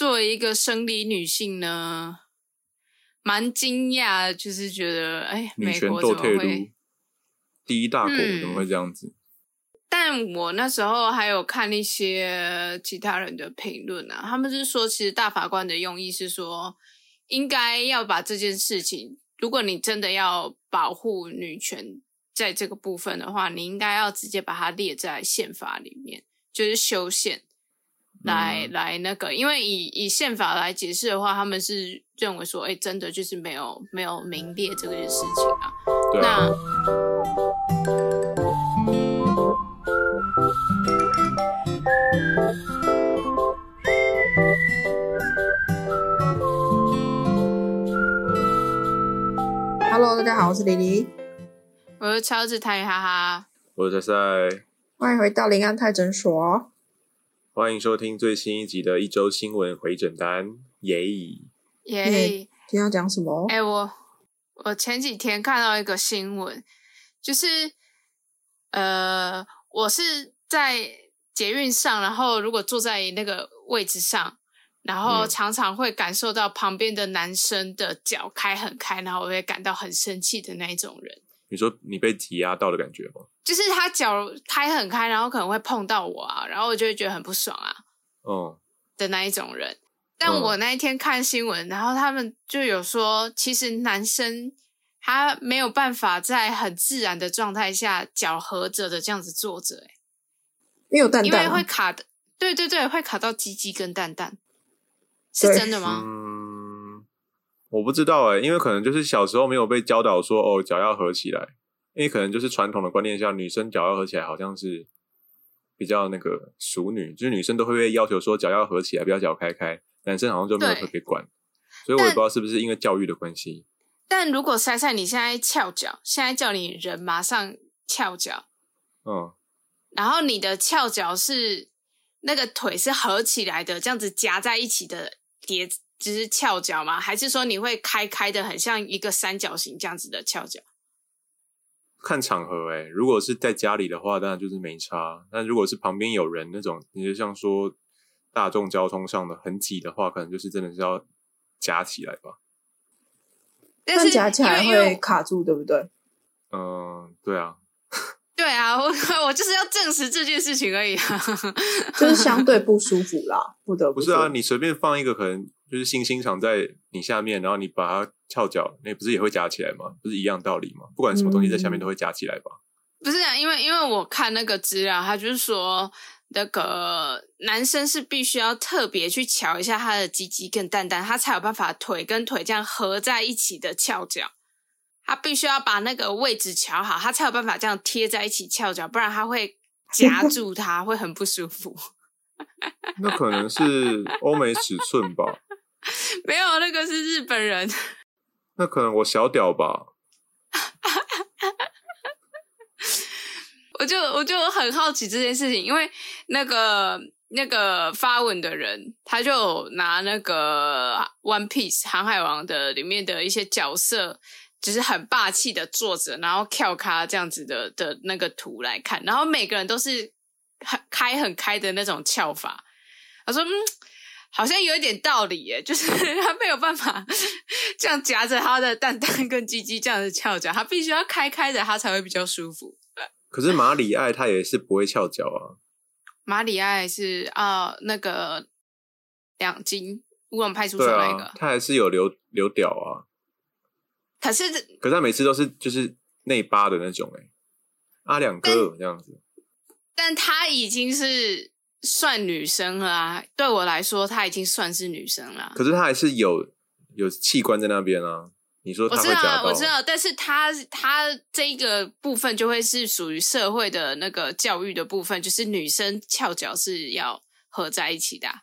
作为一个生理女性呢，蛮惊讶，就是觉得哎，女美国权斗退怎么会路？第一大国嗯怎么会这样子？但我那时候还有看一些其他人的评论啊，他们是说，其实大法官的用意是说，应该要把这件事情，如果你真的要保护女权在这个部分的话，你应该要直接把它列在宪法里面，就是修宪来、嗯来那个，因为以以宪法来解释的话，他们是认为说，哎，真的就是没有没有名列这个事情啊。对啊，那哈喽，大家好，我是李黎，我是超子泰哈哈。我是在欢迎回到林安泰诊所。欢迎收听最新一集的一周新闻回诊单，耶！耶、耶今天要讲什么？哎、我我前几天看到一个新闻，就是呃，我是在捷运上，然后如果坐在那个位置上，然后嗯常常会感受到旁边的男生的脚开很开，然后我会感到很生气的那一种人。你说你被挤压到的感觉吗？就是他脚开很开，然后可能会碰到我啊，然后我就会觉得很不爽啊。哦，的那一种人。但嗯我那一天看新闻，然后他们就有说，其实男生他没有办法在很自然的状态下脚合着的这样子坐着、欸，因为有蛋因为会卡的，对对对，会卡到鸡鸡跟蛋蛋，是真的吗？嗯，我不知道哎、因为可能就是小时候没有被教导说哦脚要合起来，因为可能就是传统的观念下，女生脚要合起来好像是比较那个淑女，就是女生都会被要求说脚要合起来，不要脚开开，男生好像就没有特别管，所以我也不知道是不是因为教育的关系。但如果塞塞你现在翘脚，现在叫你人马上翘脚，嗯，然后你的翘脚是那个腿是合起来的，这样子夹在一起的叠，就是翘脚吗？还是说你会开开的，很像一个三角形这样子的翘脚？看场合哎、如果是在家里的话，当然就是没差。但如果是旁边有人那种，你就像说大众交通上的很挤的话，可能就是真的是要夹起来吧。但是夹起来会卡住，对不对？嗯，对啊，对啊，我 我就是要证实这件事情而已啊。就是相对不舒服啦，不得不不是啊，你随便放一个可能就是星星长在你下面，然后你把它翘脚，那不是也会夹起来吗？不是一样道理吗？不管什么东西在下面嗯都会夹起来吧？不是啊，因为因为我看那个资料，他就是说那个男生是必须要特别去瞧一下他的鸡鸡跟蛋蛋，他才有办法腿跟腿这样合在一起的翘脚。他必须要把那个位置瞧好，他才有办法这样贴在一起翘脚，不然他会夹住他，会很不舒服。那可能是欧美尺寸吧？没有，那个是日本人。那可能我小屌吧？我就我就很好奇这件事情，因为那个那个发文的人，他就拿那个《One Piece》航海王的里面的一些角色，就是很霸气的坐着，然后跳咖这样子的的那个图来看，然后每个人都是很开很开的那种翘法。他说：“嗯，好像有一点道理耶，就是 他没有办法 这样夹着他的蛋蛋跟鸡鸡这样子翘脚，他必须要开开的，他才会比较舒服。”可是马里艾他也是不会翘脚啊。马里艾是啊、那个两金乌龙派出所对那个，啊，他还是有留留屌啊。可是可是他每次都是就是内八的那种、欸，哎，阿两哥这样子。但他已经是算女生了啊，对我来说，她已经算是女生了。可是她还是有有器官在那边啊。你说我知道？我知道，但是她她这一个部分就会是属于社会的那个教育的部分，就是女生翘脚是要合在一起的啊、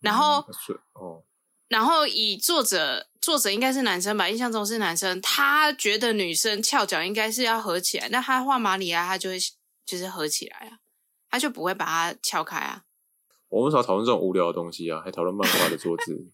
然后嗯哦，然后以作者作者应该是男生吧，印象中是男生，他觉得女生翘脚应该是要合起来，那他画马里亚他就会就是合起来啊，他就不会把它撬开啊。我们少讨论这种无聊的东西啊，还讨论漫画的桌子。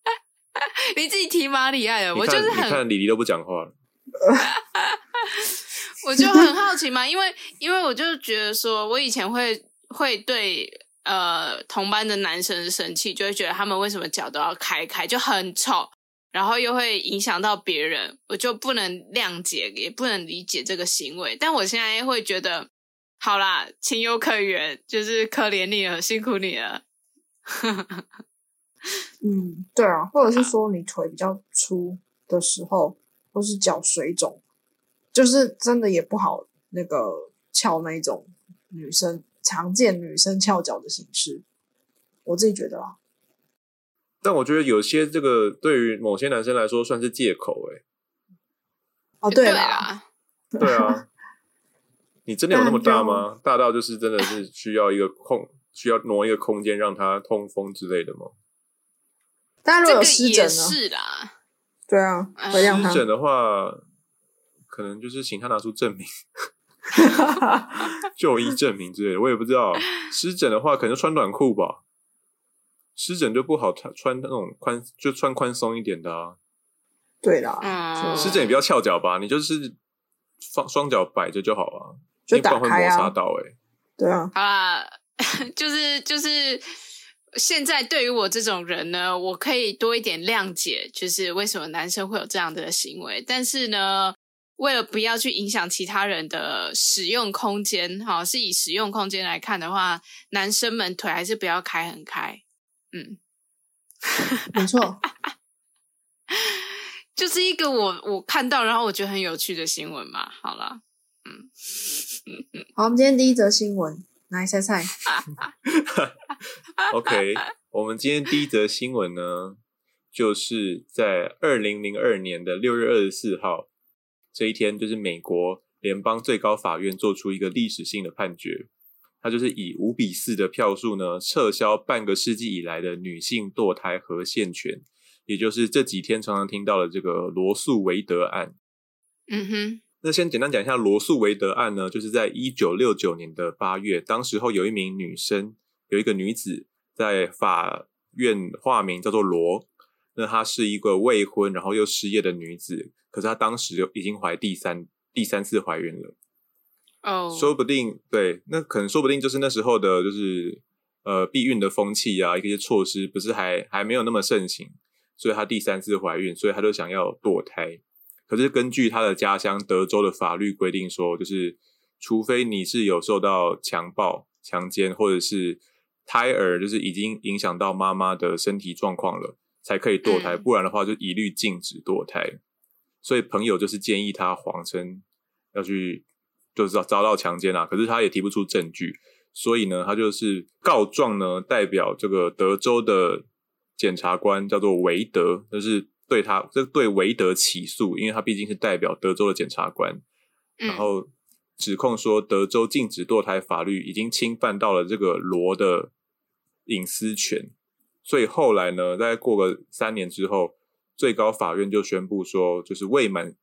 你自己提马里亚的，我就是很你看，李黎都不讲话了。我就很好奇嘛，因为因为我就觉得说，我以前会会对呃同班的男生生气，就会觉得他们为什么脚都要开开，就很丑，然后又会影响到别人，我就不能谅解，也不能理解这个行为。但我现在会觉得，好啦，情有可原，就是可怜你了，辛苦你了。嗯，对啊，或者是说你腿比较粗的时候，或是脚水肿，就是真的也不好那个翘那种女生常见女生翘脚的形式，我自己觉得啊。但我觉得有些这个对于某些男生来说算是借口哎。哦，对啦，对啊，你真的有那么大吗？大到就是真的是需要一个空，需要挪一个空间让它通风之类的吗？但如果有湿疹呢？是啦，对啊，湿疹的话，可能就是请他拿出证明，就医证明之类的。我也不知道，湿疹的话，可能穿短裤吧。湿疹就不好穿，穿那种宽，就穿宽松一点的啊。对啦，湿疹也不要翘脚吧，你就是双双脚摆着就好了，就打开啊。到哎，对啊，啊，就 是就是。现在对于我这种人呢，我可以多一点谅解，就是为什么男生会有这样的行为。但是呢，为了不要去影响其他人的使用空间，哈，是以使用空间来看的话，男生们腿还是不要开很开。嗯，没错，就是一个我我看到然后我觉得很有趣的新闻嘛。好了，嗯，好，我们今天第一则新闻。来猜猜。OK，我们今天第一则新闻呢，就是在二零零二年的六月二十四号这一天，就是美国联邦最高法院做出一个历史性的判决，它就是以五比四的票数呢，撤销半个世纪以来的女性堕胎和限权，也就是这几天常常听到的这个罗素韦德案。嗯哼。那先简单讲一下罗素维德案呢，就是在一九六九年的八月，当时候有一名女生，有一个女子在法院化名叫做罗，那她是一个未婚然后又失业的女子，可是她当时就已经怀第三第三次怀孕了。哦，说不定对，那可能说不定就是那时候的，就是呃避孕的风气啊，一些措施不是还还没有那么盛行，所以她第三次怀孕，所以她就想要堕胎。可是根据他的家乡德州的法律规定说，就是除非你是有受到强暴、强奸，或者是胎儿就是已经影响到妈妈的身体状况了，才可以堕胎，不然的话就一律禁止堕胎。所以朋友就是建议他谎称要去，就是遭遭到强奸啊，可是他也提不出证据，所以呢，他就是告状呢，代表这个德州的检察官叫做韦德，就是。对他，这对韦德起诉，因为他毕竟是代表德州的检察官，然后指控说德州禁止堕胎法律已经侵犯到了这个罗的隐私权，所以后来呢，在过个三年之后，最高法院就宣布说，就是未满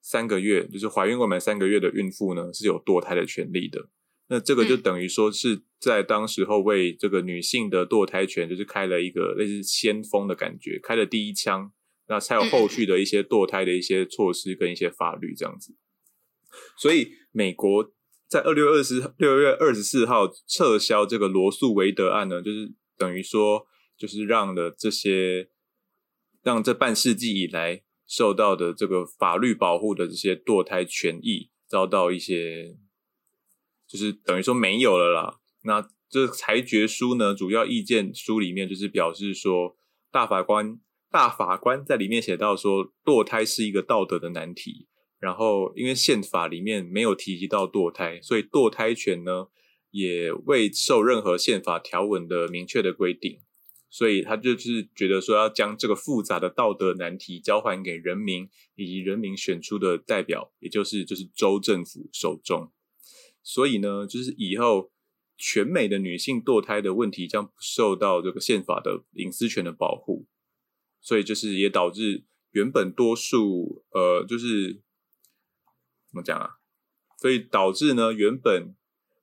三个月，就是怀孕未满三个月的孕妇呢是有堕胎的权利的。那这个就等于说是在当时候为这个女性的堕胎权，就是开了一个类似先锋的感觉，开了第一枪。那才有后续的一些堕胎的一些措施跟一些法律这样子，所以美国在二六二十六月二十四号撤销这个罗素韦德案呢，就是等于说就是让了这些让这半世纪以来受到的这个法律保护的这些堕胎权益遭到一些就是等于说没有了啦。那这裁决书呢，主要意见书里面就是表示说大法官。大法官在里面写到说，堕胎是一个道德的难题。然后，因为宪法里面没有提及到堕胎，所以堕胎权呢也未受任何宪法条文的明确的规定。所以他就是觉得说，要将这个复杂的道德难题交还给人民以及人民选出的代表，也就是就是州政府手中。所以呢，就是以后全美的女性堕胎的问题将不受到这个宪法的隐私权的保护。所以就是也导致原本多数呃就是怎么讲啊？所以导致呢原本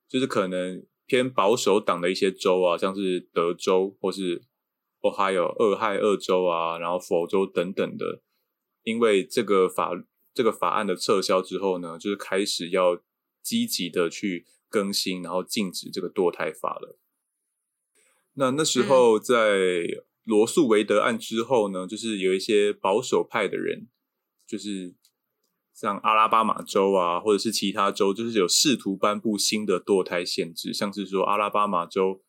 就是可能偏保守党的一些州啊，像是德州或是哦还有俄亥俄州啊，然后佛州等等的，因为这个法这个法案的撤销之后呢，就是开始要积极的去更新，然后禁止这个堕胎法了。那那时候在罗素韦德案之后呢，就是有一些保守派的人，就是像阿拉巴马州啊，或者是其他州，就是有试图颁布新的堕胎限制，像是说阿拉巴马州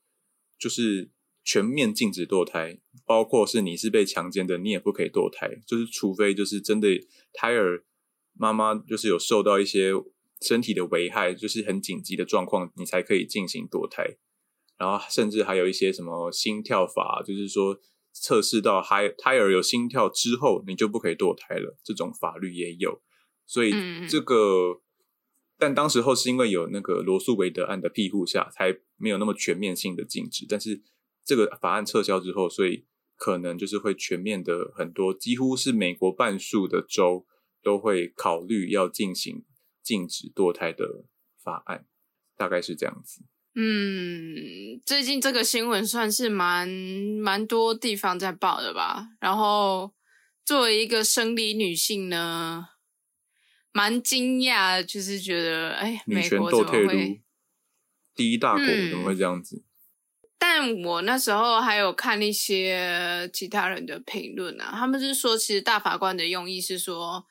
就是全面禁止堕胎，包括是你是被强奸的，你也不可以堕胎，就是除非就是真的胎儿妈妈就是有受到一些身体的危害，就是很紧急的状况，你才可以进行堕胎。然后甚至还有一些什么心跳法，就是说测试到胎胎儿有心跳之后，你就不可以堕胎了。这种法律也有，所以这个，但当时候是因为有那个罗素韦德案的庇护下，才没有那么全面性的禁止。但是这个法案撤销之后，所以可能就是会全面的很多，几乎是美国半数的州都会考虑要进行禁止堕胎的法案，大概是这样子。嗯，最近这个新闻算是蛮蛮多地方在报的吧。然后作为一个生理女性呢，蛮惊讶，就是觉得哎，美国怎么会第一大国怎么会这样子？但我那时候还有看一些其他人的评论啊，他们是说，其实大法官的用意是说，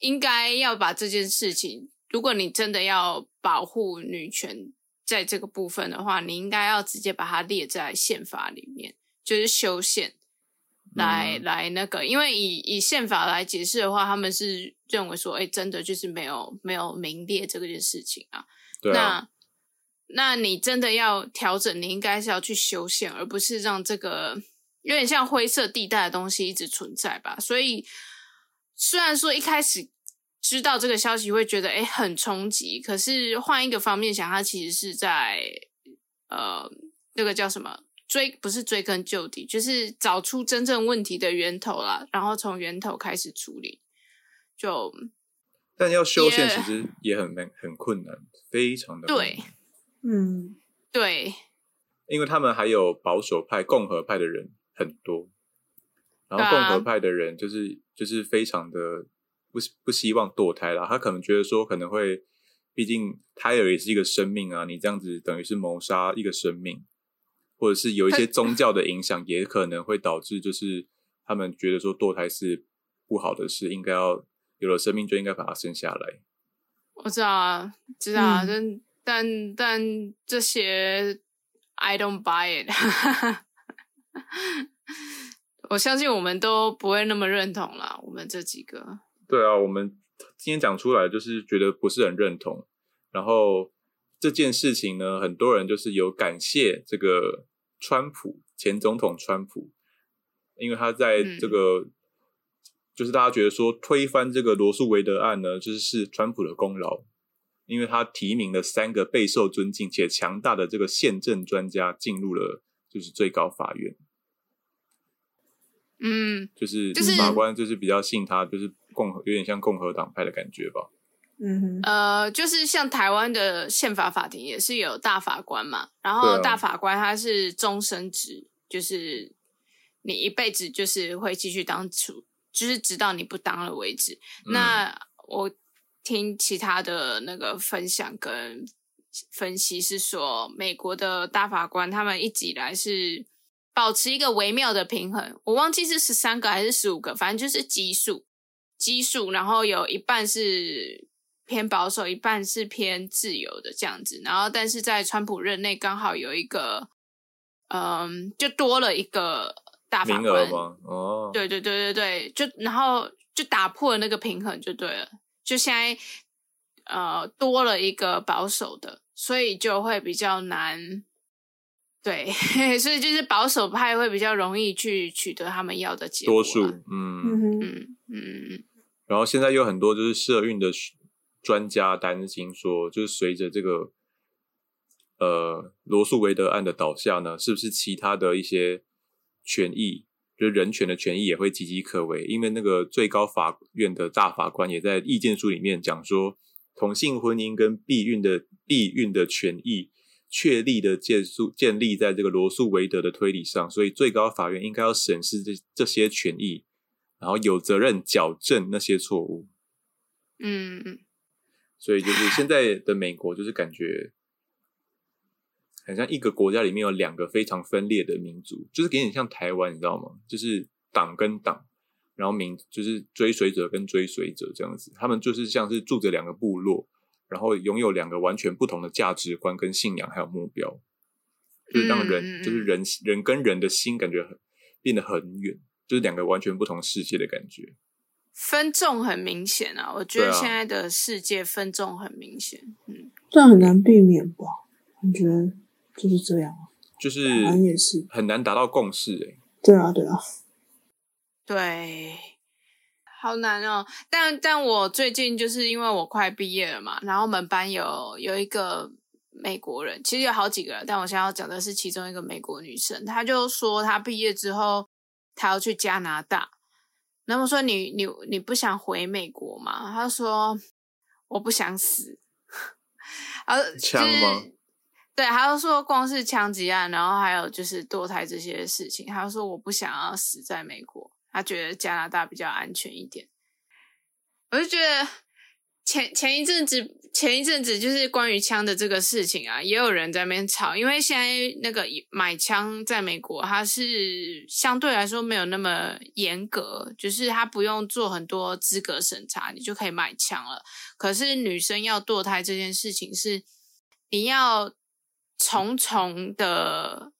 应该要把这件事情，如果你真的要保护女权。在这个部分的话，你应该要直接把它列在宪法里面，就是修宪来来那个，因为以以宪法来解释的话，他们是认为说，哎，真的就是没有没有明列这件事情啊。那那你真的要调整，你应该是要去修宪，而不是让这个有点像灰色地带的东西一直存在吧。所以虽然说一开始。知道这个消息会觉得哎很冲击，可是换一个方面想，他其实是在呃那个叫什么追不是追根究底，就是找出真正问题的源头啦，然后从源头开始处理。就但要修宪其实也很难很困难，非常的对，嗯对，因为他们还有保守派、共和派的人很多，然后共和派的人就是就是非常的。不不希望堕胎啦，他可能觉得说可能会，毕竟胎儿也是一个生命啊，你这样子等于是谋杀一个生命，或者是有一些宗教的影响，也可能会导致就是他们觉得说堕胎是不好的事，应该要有了生命就应该把它生下来。我知道啊，知道啊，但但但这些 I don't buy it，我相信我们都不会那么认同啦，我们这几个。对啊，我们今天讲出来就是觉得不是很认同。然后这件事情呢，很多人就是有感谢这个川普前总统川普，因为他在这个就是大家觉得说推翻这个罗素韦德案呢，就是是川普的功劳，因为他提名了三个备受尊敬且强大的这个宪政专家进入了就是最高法院。嗯，就是法官就是比较信他，就是。共和有点像共和党派的感觉吧，嗯，呃，就是像台湾的宪法法庭也是有大法官嘛，然后大法官他是终身职，就是你一辈子就是会继续当主，就是直到你不当了为止。那我听其他的那个分享跟分析是说，美国的大法官他们一直以来是保持一个微妙的平衡，我忘记是十三个还是十五个，反正就是奇数。基数，然后有一半是偏保守，一半是偏自由的这样子。然后，但是在川普任内，刚好有一个，嗯，就多了一个大法官吗？哦，对对对对对，就然后就打破了那个平衡，就对了。就现在，呃，多了一个保守的，所以就会比较难。对，所以就是保守派会比较容易去取得他们要的结果。多数，嗯嗯嗯嗯。然后现在有很多就是社运的专家担心说，就是随着这个呃罗素韦德案的倒下呢，是不是其他的一些权益，就是人权的权益也会岌岌可危？因为那个最高法院的大法官也在意见书里面讲说，同性婚姻跟避孕的避孕的权益确立的建树建立在这个罗素韦德的推理上，所以最高法院应该要审视这这些权益。然后有责任矫正那些错误，嗯嗯，所以就是现在的美国，就是感觉很像一个国家里面有两个非常分裂的民族，就是有点像台湾，你知道吗？就是党跟党，然后民就是追随者跟追随者这样子，他们就是像是住着两个部落，然后拥有两个完全不同的价值观跟信仰还有目标，就是让人、就是人人跟人的心感觉很变得很远，就是两个完全不同世界的感觉。分众很明显啊，我觉得现在的世界分众很明显。嗯，这样很难避免吧？我觉得就是这样啊，就是也是。很难达到共识、欸，对啊，对啊，对，好难哦。但但我最近就是因为我快毕业了嘛，然后我们班有有一个美国人，其实有好几个人，但我现在要讲的是其中一个美国女生，她就说她毕业之后她要去加拿大，那么说你你你不想回美国吗？他说我不想死，然后枪吗？对，他就说光是枪击案，然后还有就是堕胎这些事情，他就说我不想要死在美国，他觉得加拿大比较安全一点。我就觉得前前一阵子前一阵子就是关于枪的这个事情啊，也有人在那边吵，因为现在那个买枪在美国，它是相对来说没有那么严格，就是它不用做很多资格审查，你就可以买枪了。可是女生要堕胎这件事情是你要重重的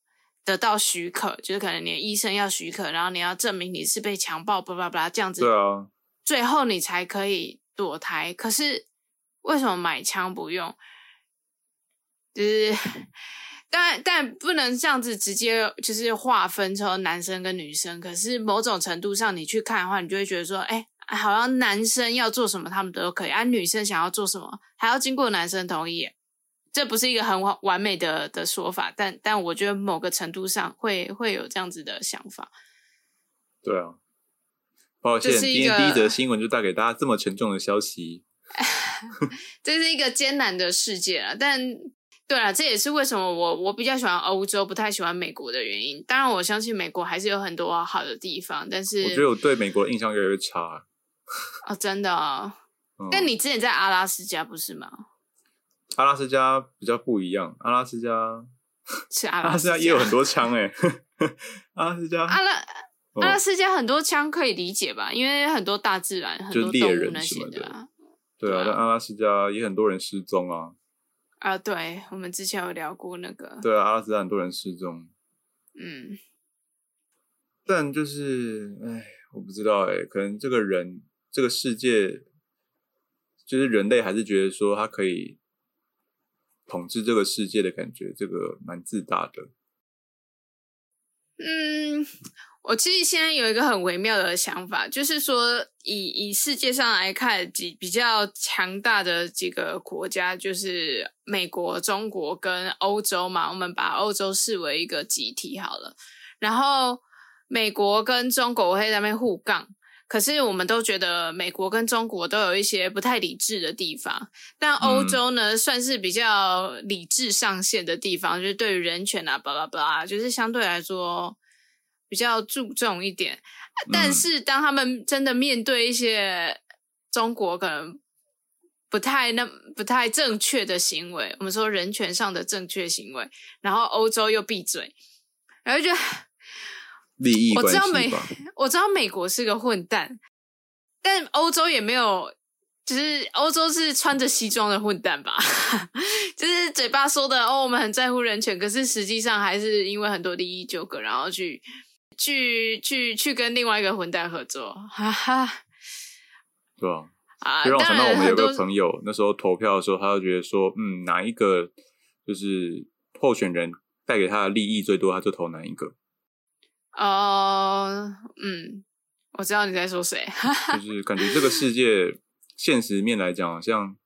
得到许可，就是可能你的医生要许可，然后你要证明你是被强暴，巴拉巴拉这样子，对啊，最后你才可以堕胎。可是为什么买枪不用？就是，但但不能这样子直接就是划分成男生跟女生。可是某种程度上，你去看的话，你就会觉得说，哎、好像男生要做什么，他们都可以；而、女生想要做什么，还要经过男生同意。这不是一个很完完美的的说法，但但我觉得某个程度上会会有这样子的想法。对啊。抱歉，今天第一个则新闻就带给大家这么沉重的消息。这是一个艰难的世界啊！但对了，这也是为什么我我比较喜欢欧洲，不太喜欢美国的原因。当然，我相信美国还是有很多好的地方，但是我觉得我对美国的印象越来越差。哦，真的、哦。嗯、但你之前在阿拉斯加不是吗？阿拉斯加比较不一样，阿拉斯加是阿阿拉斯加也有很多 枪哎、阿拉斯加阿拉哦阿拉斯加很多枪可以理解吧？因为很多大自然，很多动物那人什么的些的啊。对啊，对啊但阿拉斯加也很多人失踪啊。啊，对，我们之前有聊过那个，对啊，阿拉斯加很多人失踪，嗯，但就是哎，我不知道哎，可能这个人这个世界，就是人类还是觉得说他可以统治这个世界的感觉，这个蛮自大的。嗯，我其实现在有一个很微妙的想法，就是说以以世界上来看，几比较强大的几个国家，就是美国、中国跟欧洲嘛。我们把欧洲视为一个集体好了。然后美国跟中国会在那边互杠，可是我们都觉得美国跟中国都有一些不太理智的地方，但欧洲呢，算是比较理智上限的地方，就是对于人权啊，巴拉巴拉，就是相对来说比较注重一点。但是当他们真的面对一些中国可能不太那不太正确的行为，我们说人权上的正确行为，然后欧洲又闭嘴，然后就。利益我知道美我知道美国是个混蛋，但欧洲也没有，就是欧洲是穿着西装的混蛋吧？就是嘴巴说的哦，我们很在乎人权，可是实际上还是因为很多利益纠葛，然后去去去去跟另外一个混蛋合作，哈哈对吧？啊！就让我想到我们有个朋友，那时候投票的时候，他就觉得说，嗯，哪一个就是候选人带给他的利益最多，他就投哪一个。哦，嗯，我知道你在说谁，就是感觉这个世界现实面来讲，好像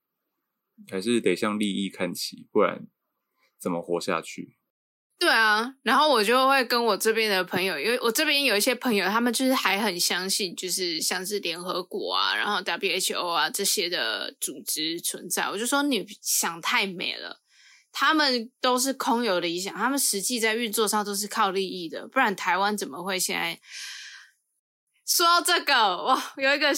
还是得向利益看齐，不然怎么活下去？对啊，然后我就会跟我这边的朋友，因为我这边有一些朋友，他们就是还很相信，就是像是联合国啊，然后 WHO 啊这些的组织存在。我就说你想太美了，他们都是空有理想，他们实际在运作上都是靠利益的，不然台湾怎么会现在？说到这个，哇，有一个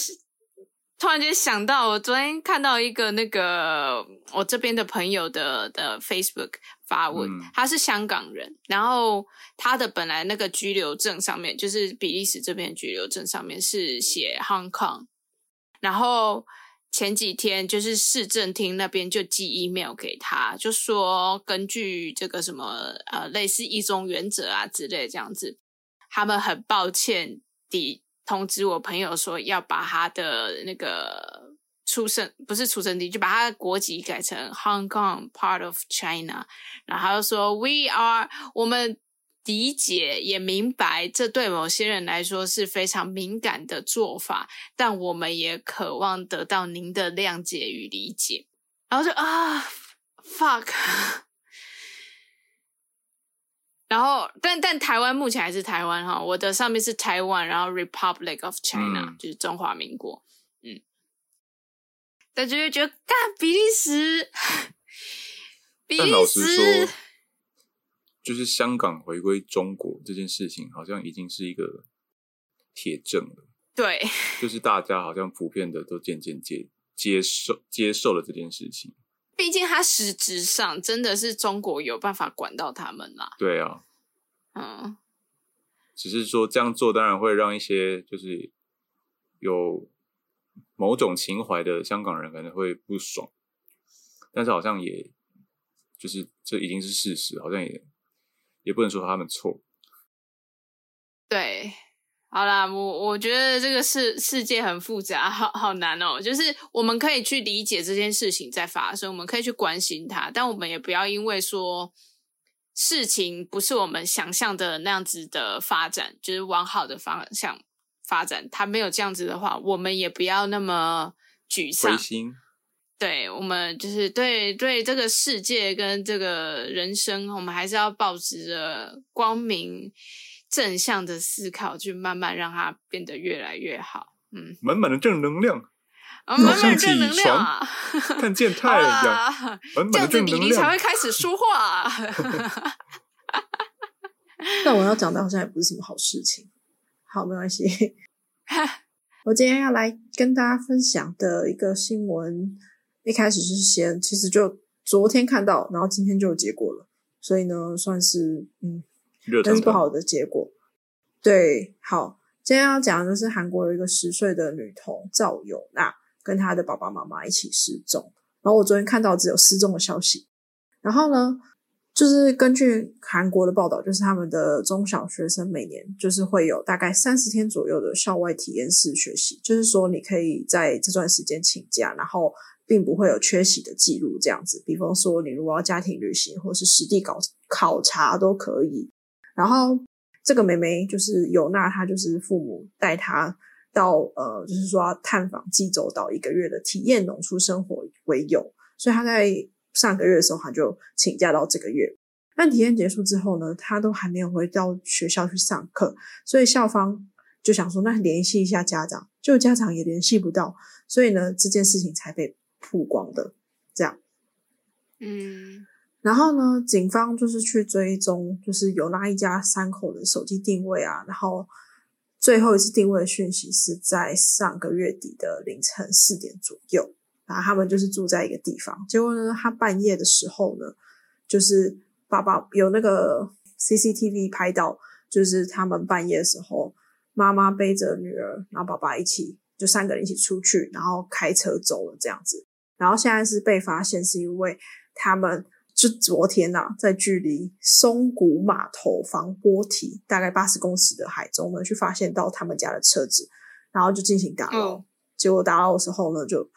突然间想到，我昨天看到一个那个我这边的朋友的的 Facebook 发文，嗯。他是香港人，然后他的本来那个居留证上面，就是比利时这边的居留证上面是写 Hong Kong，然后前几天就是市政厅那边就寄 email 给他，就说根据这个什么呃类似一中原则啊之类这样子，他们很抱歉地通知我朋友说要把他的那个出生不是出生地，就把他的国籍改成 Hong Kong part of China，然后说 We are 我们。理解也明白，这对某些人来说是非常敏感的做法，但我们也渴望得到您的谅解与理解。然后就啊，fuck，然后但但台湾目前还是台湾哈，我的上面是台湾，然后 Republic of China、嗯就是中华民国，嗯，但就会觉得干比利时，比利但老实时说，就是香港回归中国这件事情，好像已经是一个铁证了。对就是大家好像普遍的都渐渐接接受接受了这件事情。毕竟它实质上真的是中国有办法管到他们啦。对啊，嗯，只是说这样做当然会让一些就是有某种情怀的香港人可能会不爽，但是好像也就是这已经是事实，好像也也不能说他们错。对，好啦，我我觉得这个世世界很复杂，好好难哦。就是我们可以去理解这件事情在发生，我们可以去关心它，但我们也不要因为说事情不是我们想象的那样子的发展，就是往好的方向发展，它没有这样子的话，我们也不要那么沮丧对我们就是对对这个世界跟这个人生，我们还是要保持着光明正向的思考，去慢慢让它变得越来越好。嗯，满满的正能量，啊，慢慢上起正能量啊，看见好太阳，啦，满这满的样子李正能量黎才会。开始说话。但我要讲的好像也不是什么好事情。好，没关系。我今天要来跟大家分享的一个新闻，一开始是先，其实就昨天看到，然后今天就有结果了，所以呢，算是嗯，但是不好的结果。对，好，今天要讲的就是韩国有一个十岁的女童赵友娜跟她的爸爸妈妈一起失踪，然后我昨天看到只有失踪的消息，然后呢，就是根据韩国的报道，就是他们的中小学生每年就是会有大概三十天左右的校外体验式学习，就是说你可以在这段时间请假，然后并不会有缺席的记录这样子。比方说你如果要家庭旅行或是实地考考察都可以。然后这个妹妹就是尤娜，她就是父母带她到呃，就是说探访济州岛一个月的体验农出生活为由，所以她在上个月的时候，她就请假到这个月。但体验结束之后呢，她都还没有回到学校去上课，所以校方就想说，那联系一下家长，就家长也联系不到，所以呢，这件事情才被曝光的。这样，嗯然后呢，警方就是去追踪，就是有那一家三口的手机定位啊，然后最后一次定位的讯息是在上个月底的凌晨四点左右，然后他们就是住在一个地方，结果呢，他半夜的时候呢，就是爸爸有那个 CCTV 拍到，就是他们半夜的时候，妈妈背着女儿，然后爸爸一起就三个人一起出去，然后开车走了这样子，然后现在是被发现是因为他们。就昨天呐、在距离松谷码头防波堤大概八十公尺的海中呢，去发现到他们家的车子，然后就进行打捞。嗯结果打捞的时候呢，就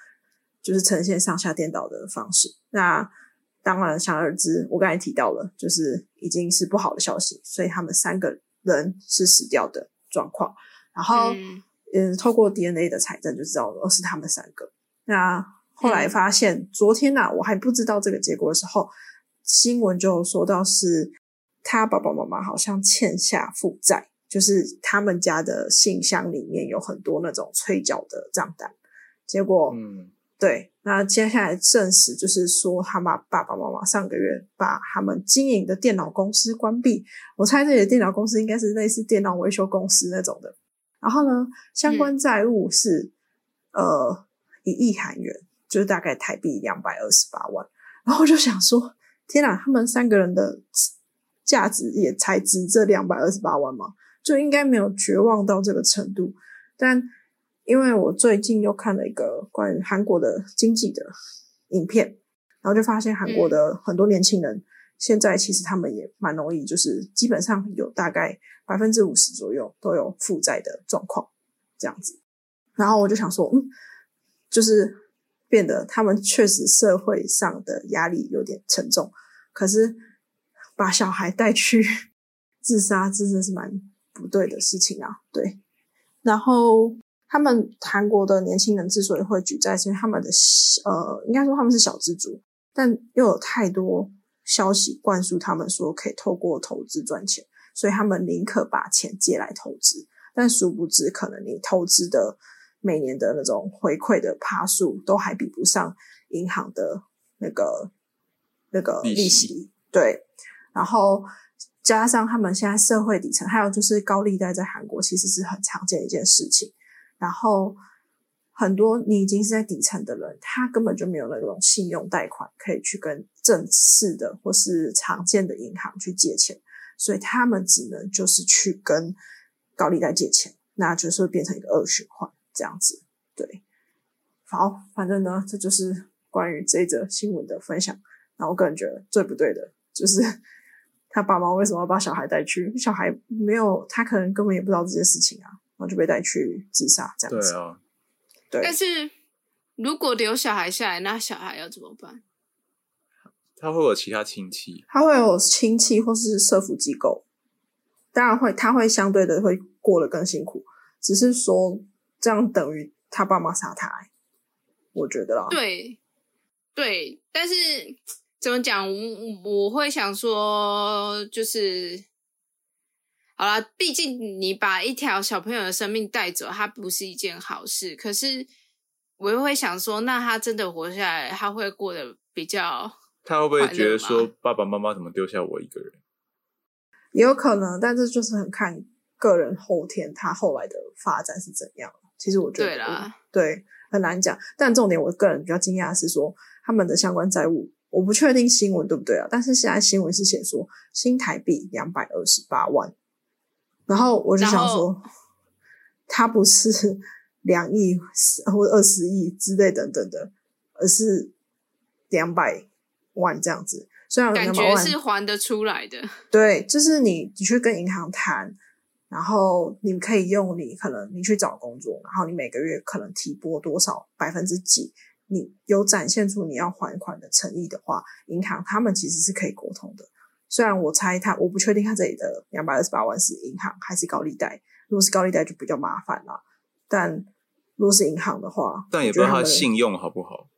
就是呈现上下颠倒的方式。那当然，想而知，我刚才提到了，就是已经是不好的消息，所以他们三个人是死掉的状况。然后，嗯嗯，透过 DNA 的采证就知道了，是他们三个。那后来发现，昨天呐、我还不知道这个结果的时候，新闻就有说到是他爸爸妈妈好像欠下负债，就是他们家的信箱里面有很多那种催缴的账单。结果，嗯，对，那接下来证实就是说，他妈爸爸妈妈上个月把他们经营的电脑公司关闭。我猜这里的电脑公司应该是类似电脑维修公司那种的。然后呢，相关债务是、呃一亿韩元，就是大概台币两百二十八万。然后我就想说，天哪，他们三个人的价值也才值这两百二十八万吗？就应该没有绝望到这个程度。但因为我最近又看了一个关于韩国的经济的影片，然后就发现韩国的很多年轻人现在其实他们也蛮容易，就是基本上有大概百分之五十左右都有负债的状况这样子。然后我就想说，嗯，就是变得他们确实社会上的压力有点沉重，可是把小孩带去 自杀，真的是蛮不对的事情啊。对，然后。他们韩国的年轻人之所以会举债，是因为他们的呃，应该说他们是小资族，但又有太多消息灌输他们说可以透过投资赚钱，所以他们宁可把钱借来投资。但殊不知，可能你投资的每年的那种回馈的趴数，都还比不上银行的那个那个利息。对，然后加上他们现在社会底层，还有就是高利贷在韩国其实是很常见的一件事情。然后很多你已经是在底层的人，他根本就没有那种信用贷款可以去跟正式的或是常见的银行去借钱，所以他们只能就是去跟高利贷借钱，那就是会变成一个恶循环这样子。对，好，反正呢，这就是关于这则新闻的分享。那我个人觉得最不对的就是 他爸妈为什么要把小孩带去？小孩没有，他可能根本也不知道这件事情啊。然后就被带去自杀，这样子。对啊，对。但是如果留小孩下来，那小孩要怎么办？他会有其他亲戚，他会有亲戚或是社福机构，当然会，他会相对的会过得更辛苦。只是说这样等于他爸妈杀他，我觉得啦。对，对，但是怎么讲？我我会想说，就是。好啦，毕竟你把一条小朋友的生命带走，它不是一件好事。可是我又会想说，那他真的活下来，他会过得比较……他会不会觉得说，爸爸妈妈怎么丢下我一个人？也有可能，但这就是很看个人后天他后来的发展是怎样。其实我觉得，对，很难讲。但重点，我个人比较惊讶的是说，他们的相关债务，我不确定新闻对不对啊？但是现在新闻是写说，新台币两百二十八万。然后我就想说，他不是 两亿或二十亿之类等等的，而是两百万这样子。虽然感觉是还得出来的，对，就是你你去跟银行谈，然后你可以用你可能你去找工作，然后你每个月可能提拨多少百分之几，你有展现出你要还款的诚意的话，银行他们其实是可以沟通的。虽然我猜他，我不确定他这里的两百二十八万是银行还是高利贷。如果是高利贷就比较麻烦了，但如果是银行的话，但也不知道他信用好不好。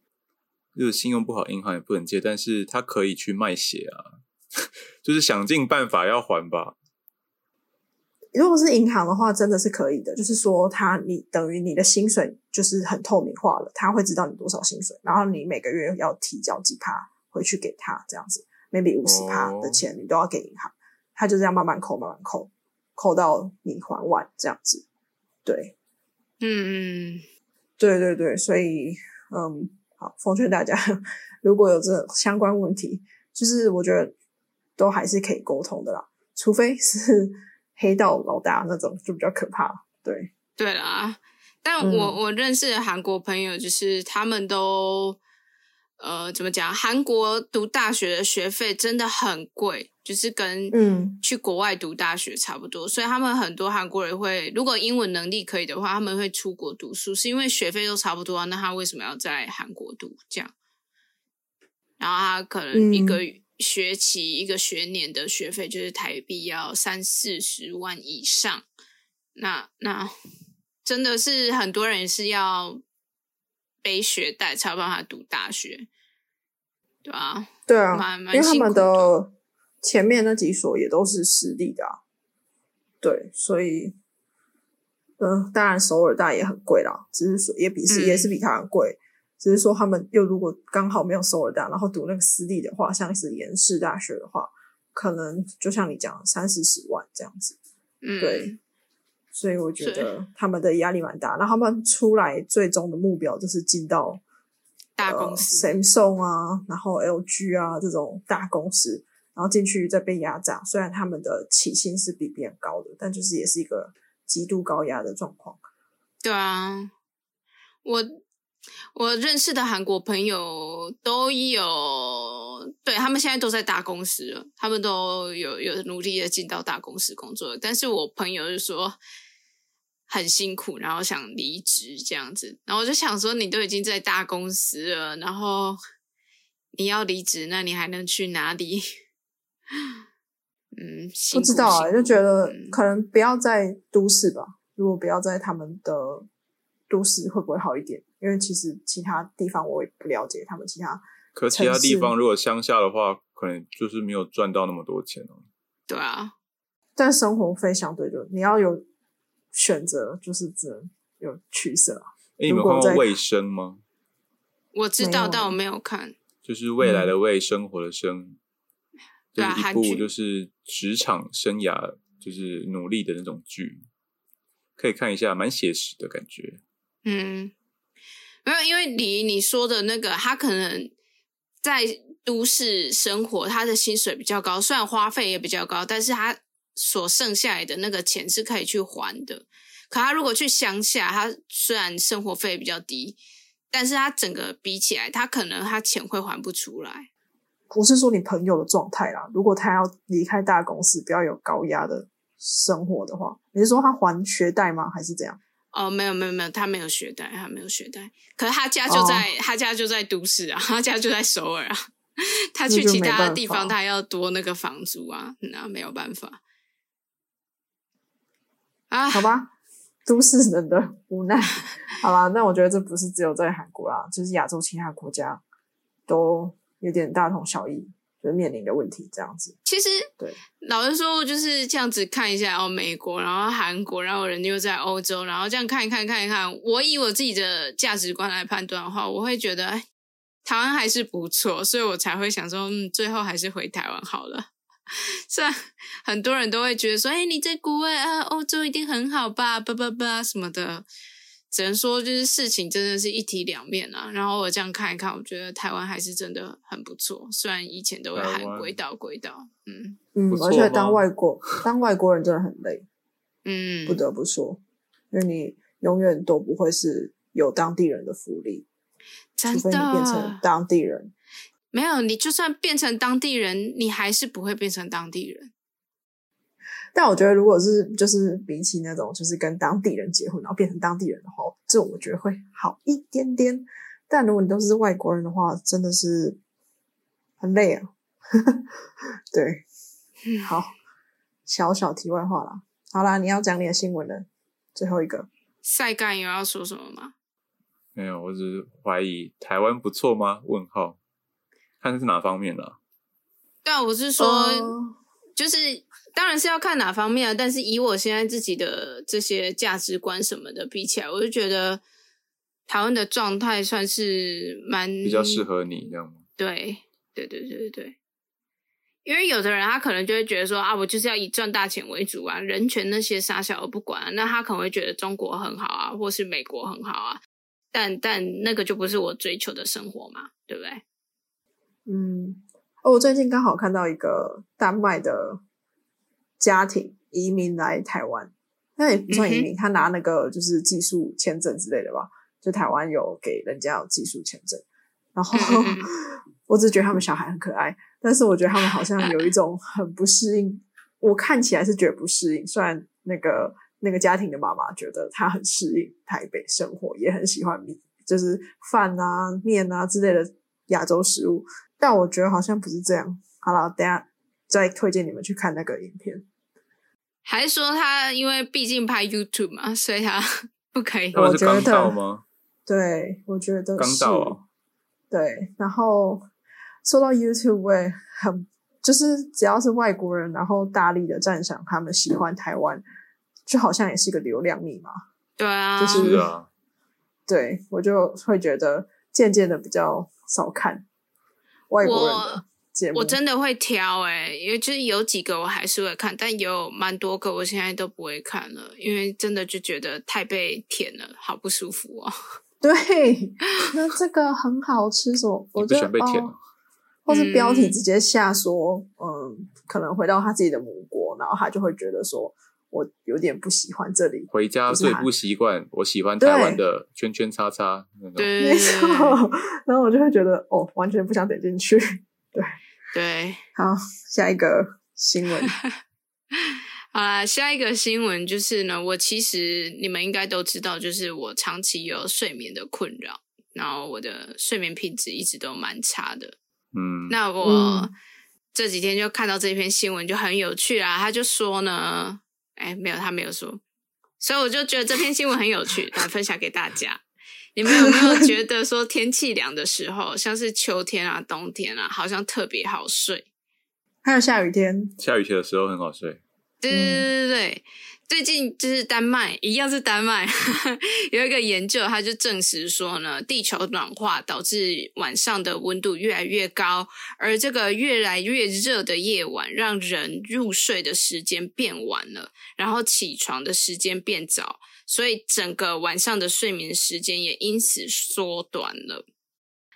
就是信用不好，银行也不能借，但是他可以去卖血啊，就是想尽办法要还吧。如果是银行的话，真的是可以的。就是说，他你等于你的薪水就是很透明化了，他会知道你多少薪水，然后你每个月要提交几趴回去给他，这样子。maybe 五十趴的钱你都要给银行，他就这样慢慢扣，慢慢扣，扣到你还完这样子。对，嗯，对对对，所以嗯，好，奉劝大家，如果有这相关问题，就是我觉得都还是可以沟通的啦，除非是黑道老大那种，就比较可怕。对，对啦，但我我认识的韩国朋友，就是他们都。呃，怎么讲？韩国读大学的学费真的很贵，就是跟嗯去国外读大学差不多。所以他们很多韩国人会，如果英文能力可以的话，他们会出国读书，是因为学费都差不多啊。那他为什么要在韩国读？这样，然后他可能一个学期、一个学年的学费就是台币要三四十万以上。那那真的是很多人是要。背学贷才有办法读大学，对啊，对啊，因为他们的前面那几所也都是私立的，对，所以，嗯，当然首尔大也很贵啦，只是说也比是也是比它贵，只是说他们又如果刚好没有首尔大，然后读那个私立的话，像是延世大学的话，可能就像你讲三四十万这样子，嗯，对，所以我觉得他们的压力蛮大。然后他们出来最终的目标就是进到大公司、呃、，Samsung 啊，然后 LG 啊这种大公司，然后进去再被压榨。虽然他们的起薪是比别人高的，但就是也是一个极度高压的状况。对啊，我我认识的韩国朋友都有，对他们现在都在大公司了，他们都有有努力的进到大公司工作。但是我朋友就说很辛苦，然后想离职这样子。然后我就想说，你都已经在大公司了，然后你要离职，那你还能去哪里？嗯，不知道啊，啊，就觉得嗯可能不要在都市吧。如果不要在他们的都市，会不会好一点？因为其实其他地方我也不了解他们其他。可其他地方如果乡下的话，可能就是没有赚到那么多钱哦。对啊，但生活费相对就你要有选择，就是只能有取舍啊。哎，你看过卫生吗？我知道，但我没有看。就是未来的未，生活的生，就对啊是一部就是职场生涯就是努力的那种剧，可以看一下，蛮写实的感觉。嗯，没有，因为你你说的那个，他可能在都市生活，他的薪水比较高，虽然花费也比较高，但是他所剩下来的那个钱是可以去还的。可他如果去乡下，他虽然生活费比较低，但是他整个比起来，他可能他钱会还不出来。不是说你朋友的状态啦，如果他要离开大公司，不要有高压的生活的话，你是说他还学贷吗？还是怎样？哦，没有没有没有，他没有学贷，他没有学贷。可是他家就在、他家就在都市啊，他家就在首尔啊。他去其他的地方，法他要多那个房租啊，那没有办法啊。好吧，都市人的无奈。好吧，那我觉得这不是只有在韩国啦，就是亚洲其他国家都有点大同小异，就是面临的问题这样子。其实对，老实说，就是这样子看一下哦，美国，然后韩国，然后人又在欧洲，然后这样看一看看一看，我以我自己的价值观来判断的话，我会觉得哎台湾还是不错，所以我才会想说，嗯，最后还是回台湾好了。是啊很多人都会觉得说，哎，你在国外啊，欧洲一定很好吧，叭叭叭什么的。只能说，就是事情真的是一体两面啊。然后我这样看一看，我觉得台湾还是真的很不错。虽然以前都会喊鬼岛鬼岛，嗯嗯而且当外国当外国人真的很累，嗯，不得不说，因为你永远都不会是有当地人的福利，真除非你变成当地人。没有。你就算变成当地人，你还是不会变成当地人。但我觉得，如果是就是比起那种就是跟当地人结婚，然后变成当地人的话，这种我觉得会好一点点。但如果你都是外国人的话，真的是很累啊。对，好，小小题外话啦。好啦，你要讲你的新闻了，最后一个。赛干有要说什么吗？没有，我只是怀疑台湾不错吗？问号，看是哪方面的。对啊，我是说，呃就是当然是要看哪方面啊。但是以我现在自己的这些价值观什么的比起来，我就觉得台湾的状态算是蛮比较适合你这样吗？对，对对对对对，因为有的人他可能就会觉得说啊，我就是要以赚大钱为主啊，人权那些傻小我不管、啊，那他可能会觉得中国很好啊，或是美国很好啊，但但那个就不是我追求的生活嘛，对不对？嗯，哦，我最近刚好看到一个丹麦的家庭移民来台湾，那也不算移民，他拿那个就是技术签证之类的吧，就台湾有给人家有技术签证，然后 我只是觉得他们小孩很可爱，但是我觉得他们好像有一种很不适应，我看起来是觉得不适应，虽然那个那个家庭的妈妈觉得她很适应台北生活，也很喜欢米，就是饭啊、面啊之类的亚洲食物，但我觉得好像不是这样。好了，等下再推荐你们去看那个影片。还是说他因为毕竟拍 YouTube 嘛，所以他 不可以他是刚我觉得到吗？对，我觉得刚是到哦。对，然后说到 YouTube，我也很就是只要是外国人，然后大力的赞赏他们喜欢台湾，就好像也是一个流量密码。对啊，就是是啊，对我就会觉得渐渐的比较少看外国人的节目？我真的会挑哎、因为就是有几个我还是会看，但有蛮多个我现在都不会看了，因为真的就觉得太被舔了，好不舒服哦。对，那这个很好吃，什么？我你不喜欢被舔哦，或是标题嗯直接下说，嗯，可能回到他自己的母国，然后他就会觉得说，我有点不喜欢这里。回家最不习惯，我喜欢台湾的圈圈叉叉那种。对没错，然后我就会觉得，哦，完全不想点进去。对对，好，下一个新闻，好啦，下一个新闻就是呢，我其实你们应该都知道，就是我长期有睡眠的困扰，然后我的睡眠品质一直都蛮差的。嗯，那我嗯这几天就看到这篇新闻，就很有趣啦。他就说呢，哎，没有，他没有说，所以我就觉得这篇新闻很有趣，来分享给大家。你们有没有觉得说天气凉的时候，像是秋天啊、冬天啊，好像特别好睡？还有下雨天，下雨天的时候很好睡。对对对对对，最近就是丹麦，一样是丹麦，有一个研究，它就证实说呢，地球暖化导致晚上的温度越来越高，而这个越来越热的夜晚，让人入睡的时间变晚了，然后起床的时间变早，所以整个晚上的睡眠时间也因此缩短了。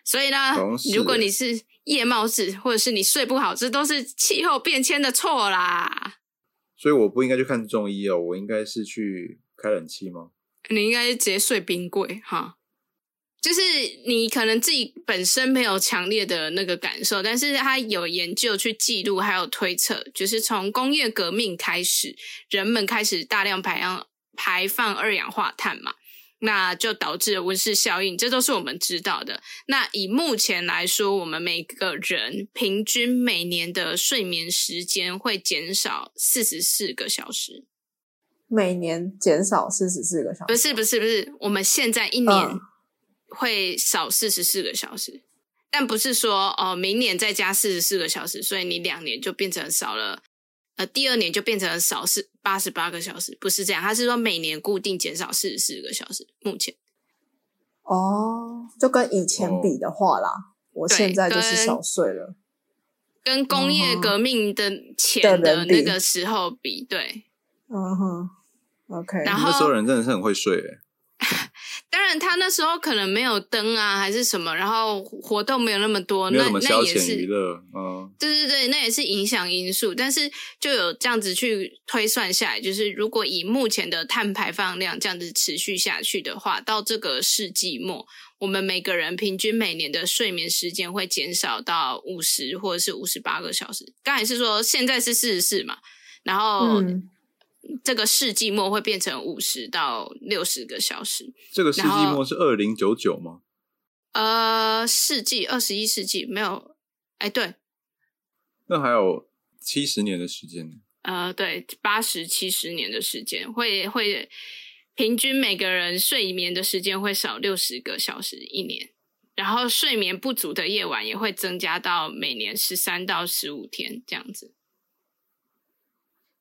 所以呢如果欸你是夜猫子，或者是你睡不好，这都是气候变迁的错啦。所以我不应该去看中医哦，我应该是去开冷气吗？你应该直接睡冰柜哈。就是你可能自己本身没有强烈的那个感受，但是他有研究去记录，还有推测，就是从工业革命开始，人们开始大量排放排放二氧化碳嘛，那就导致了温室效应，这都是我们知道的。那以目前来说，我们每个人平均每年的睡眠时间会减少四十四个小时。每年减少四十四个小时。不是不是不是，我们现在一年嗯会少四十四个小时，但不是说哦，明年再加四十四个小时，所以你两年就变成少了，呃，第二年就变成少是八十八个小时，不是这样，他是说每年固定减少四十四个小时。目前哦，就跟以前比的话啦，我现在就是少睡了。跟工业哦革命的前的那个时候比，对，嗯哼，OK，然后那时候人真的是很会睡诶。当然他那时候可能没有灯啊，还是什么，然后活动没有那么多，那那也是娱乐，嗯，对对对，那也是影响因素，但是就有这样子去推算下来，就是如果以目前的碳排放量这样子持续下去的话，到这个世纪末，我们每个人平均每年的睡眠时间会减少到五十或者是五十八个小时。刚才是说现在是四十四嘛，然后嗯这个世纪末会变成五十到六十个小时。这个世纪末是二零九九吗？呃，世纪二十一世纪没有，哎，对，那还有七十年的时间。呃，对，八十七十年的时间，会会平均每个人睡眠的时间会少六十个小时一年，然后睡眠不足的夜晚也会增加到每年十三到十五天这样子。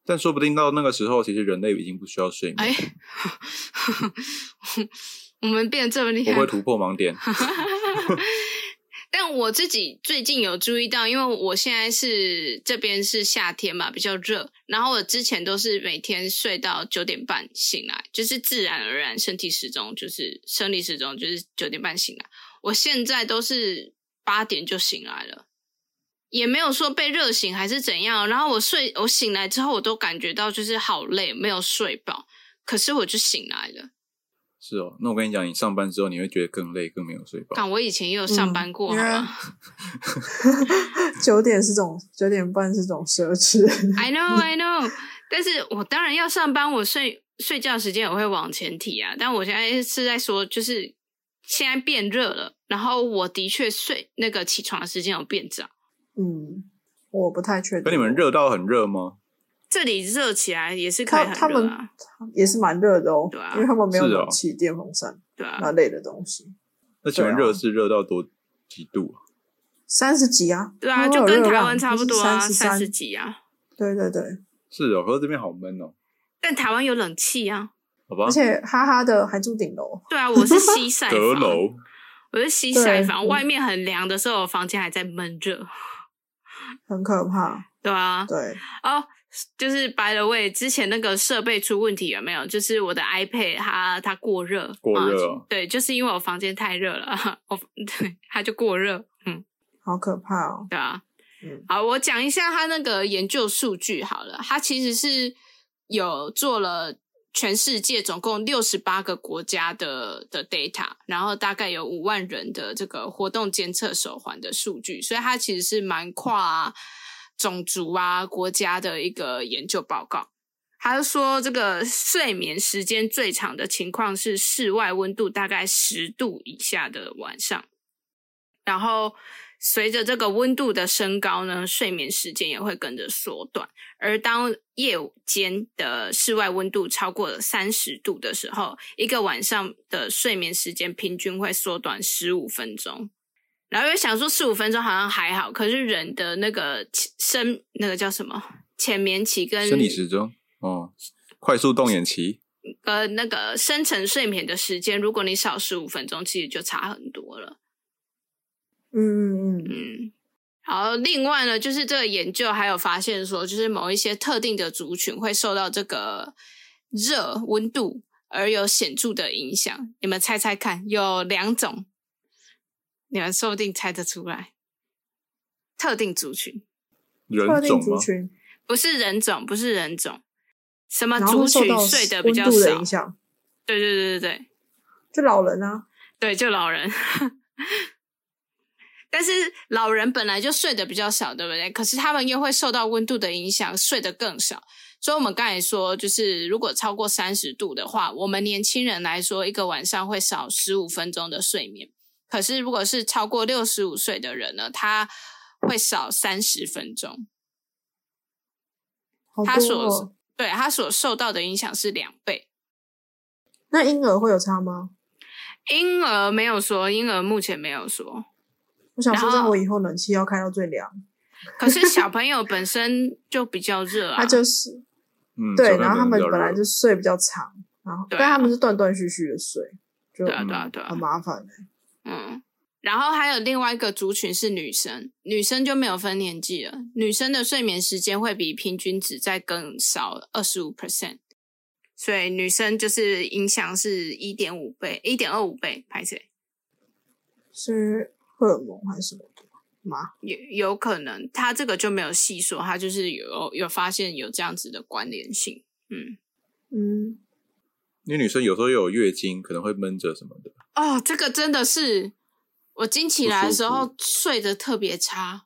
但说不定到那个时候，其实人类已经不需要睡眠，哎，我们变得这么厉害我会，突破盲点。但我自己最近有注意到，因为我现在是这边是夏天嘛，比较热，然后我之前都是每天睡到九点半醒来，就是自然而然身体时钟就是生理时钟就是九点半醒来。我现在都是八点就醒来了，也没有说被热醒还是怎样。然后我睡我醒来之后，我都感觉到就是好累，没有睡饱，可是我就醒来了。是哦，那我跟你讲，你上班之后你会觉得更累，更没有睡饱。看我以前也有上班过，嗯好吗？九点是种九点半是种奢侈。I know, I know，但是我当然要上班，我睡睡觉时间我会往前提啊。但我现在是在说，就是现在变热了，然后我的确睡那个起床的时间有变早。嗯，我不太确定。可你们热到很热吗？这里热起来也是可以他他们很热啊，也是蛮热的哦，对啊因为他们没有冷气、电风扇对啊那，类的东西。那请问热是热到多几度啊？三十几啊，对啊，就跟台湾差不多啊，三三十十。几啊。对对对，是哦，可是这边好闷哦。但台湾有冷气啊，好吧而，且哈哈的还住顶楼，对啊，我是西 晒，阁楼我是西晒房，外面很凉的时候，我房间还在闷热。很可怕。对啊，对，哦，就是 by the way，之前那个设备出问题有没有？就是我的 iPad 它它过热，过热啊对，就是因为我房间太热了，我 对它就过热，嗯，好可怕哦。对啊，嗯好，我讲一下它那个研究数据好了，它其实是有做了全世界总共六十八个国家的的 data，然后大概有五万人的这个活动监测手环的数据，所以它其实是蛮跨种族啊国家的一个研究报告。他说，这个睡眠时间最长的情况是室外温度大概十度以下的晚上，然后随着这个温度的升高呢，睡眠时间也会跟着缩短。而当夜间的室外温度超过了三十度的时候，一个晚上的睡眠时间平均会缩短十五分钟。然后又想说十五分钟好像还好，可是人的那个深那个叫什么浅眠期跟生理时钟哦，快速动眼期，呃那个深层睡眠的时间，如果你少十五分钟，其实就差很多了。嗯嗯嗯，嗯，好，另外呢，就是这个研究还有发现说，就是某一些特定的族群会受到这个热温度而有显著的影响。你们猜猜看，有两种，你们说不定猜得出来。特定族群人特定种吗？族群，不是人种，不是人种，什么族群睡得比较少对对对对对，就老人啊，对，就老人。但是老人本来就睡得比较少，对不对？可是他们又会受到温度的影响，睡得更少。所以，我们刚才说，就是如果超过三十度的话，我们年轻人来说，一个晚上会少十五分钟的睡眠。可是，如果是超过六十五岁的人呢，他会少三十分钟。他所哦。对他所受到的影响是两倍。那婴儿会有差吗？婴儿没有说，婴儿目前没有说。我想说，我以后冷气要开到最凉，可是小朋友本身就比较热啊，他就是嗯，对，然后他们本来就睡比较长，然后对啊但他们是断断续续的睡，就对啊对啊对啊很麻烦欸。嗯，然后还有另外一个族群是女生，女生就没有分年纪了，女生的睡眠时间会比平均值再更少二十五 percent，所以女生就是影响是一点五倍，一点二五倍，拍谁？是荷尔蒙还是什么的吗？有有可能，他这个就没有细说，他就是有有发现有这样子的关联性，嗯，嗯，因为女生有时候有月经，可能会闷着什么的。哦，这个真的是我经起来的时候睡得特别差，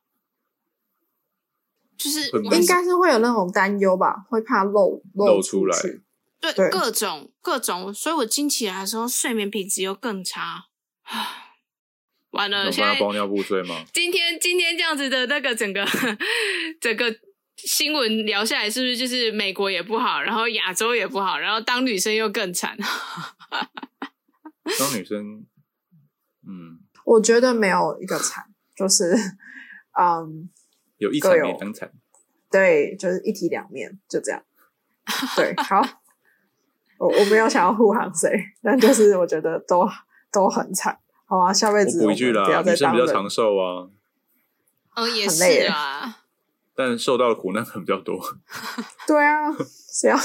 就是应该是会有那种担忧吧，会怕漏漏出出来对对。各种各种，所以我经起来的时候睡眠品质又更差。唉完了，现在包尿布睡吗？今天今天这样子的那个整个整个新闻聊下来，是不是就是美国也不好，然后亚洲也不好，然后当女生又更惨？当 女生，嗯，我觉得没有一个惨，就是嗯，有一惨各有没两惨。对，就是一体两面，就这样。对，好，我我没有想要护航谁，但就是我觉得都都很惨。好啊，下辈我子补一句啦女生比较长寿啊，嗯，也是啊，但受到的苦难很比较多，对啊，谁要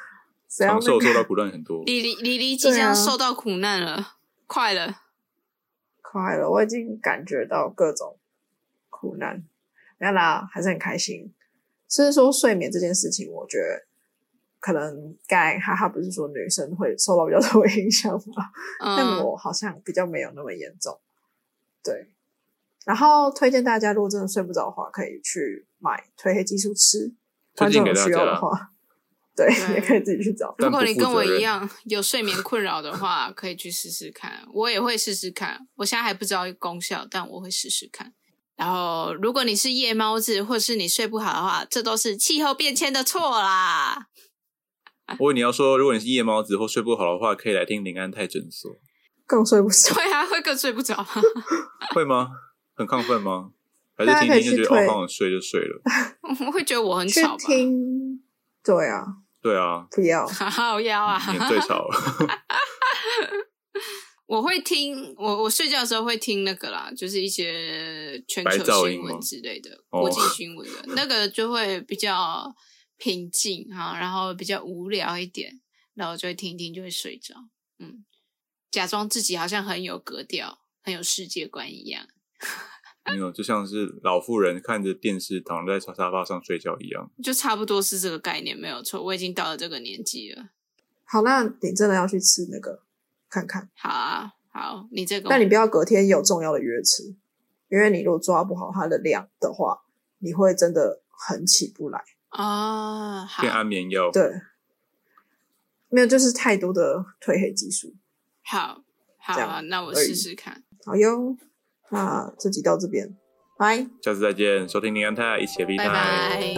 谁要长寿那个受到苦难很多。李黎李黎即将受到苦难了，快了。快了？我已经感觉到各种苦难，没有啦，还是很开心。只是说睡眠这件事情，我觉得可能刚才哈哈不是说女生会受到比较多影响吗？但嗯，我好像比较没有那么严重。对，然后推荐大家，如果真的睡不着的话，可以去买褪黑激素吃。推观众有需要荐给大家的话，对，对也可以自己去找。如果你跟我一样有睡眠困扰的话，可以去试试看。我也会试试看，我现在还不知道功效，但我会试试看。然后，如果你是夜猫子，或是你睡不好的话，这都是气候变迁的错啦。我以为你要说，如果你是夜猫子或睡不好的话，可以来听林安泰诊所，更睡不着。对啊，会更睡不着。会吗？很亢奋吗？还是听听就觉得哦，好想睡就睡了？我会觉得我很去吵吧？听，对啊，对啊，不要。好要啊！你最吵了。我会听，我我睡觉的时候会听那个啦，就是一些全白球新闻之类的，哦国际新闻的那个就会比较平静哈，然后比较无聊一点，然后就会听一听就会睡着，嗯，假装自己好像很有格调、很有世界观一样。没有，就像是老妇人看着电视躺在沙沙发上睡觉一样。就差不多是这个概念，没有错。我已经到了这个年纪了。好，那你真的要去吃那个看看，好啊，好，你这个，但你不要隔天有重要的约吃，因为你如果抓不好它的量的话，你会真的很起不来。啊，好变，安眠药，对，没有，就是太多的褪黑激素。好，好那我试试看。好哟，那这集到这边，拜。下次再见，收听林安泰，一起避拜胎。拜。